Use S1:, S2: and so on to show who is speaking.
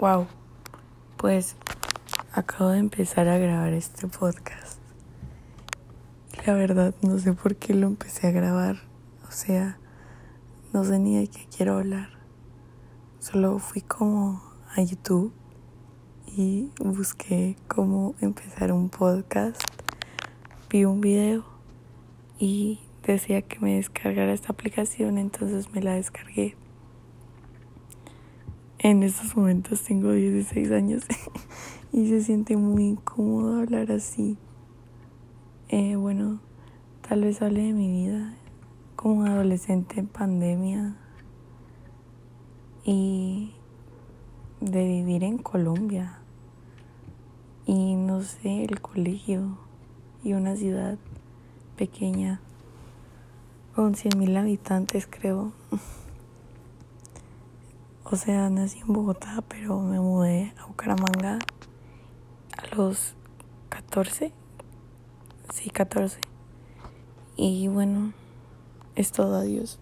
S1: Wow, pues acabo de empezar a grabar este podcast. La verdad no sé por qué lo empecé a grabar. O sea, no sé ni de qué quiero hablar. Solo fui como a YouTube y busqué cómo empezar un podcast. Vi un video y decía que me descargara esta aplicación, entonces me la descargué. En estos momentos tengo 16 años y se siente muy incómodo hablar así. Eh, bueno, tal vez hable de mi vida como adolescente en pandemia y de vivir en Colombia y no sé, el colegio y una ciudad pequeña con 100.000 habitantes creo. O sea, nací en Bogotá, pero me mudé a Bucaramanga a los 14. Sí, 14. Y bueno, es todo, adiós.